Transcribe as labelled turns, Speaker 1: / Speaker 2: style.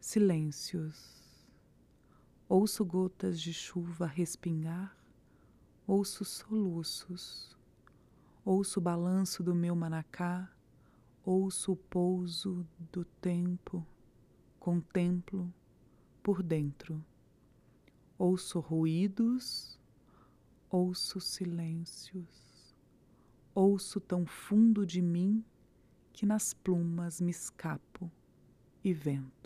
Speaker 1: silêncios. Ouço gotas de chuva respingar, ouço soluços, ouço o balanço do meu manacá, ouço o pouso do tempo, contemplo por dentro. Ouço ruídos, ouço silêncios, ouço tão fundo de mim que nas plumas me escapo e vento.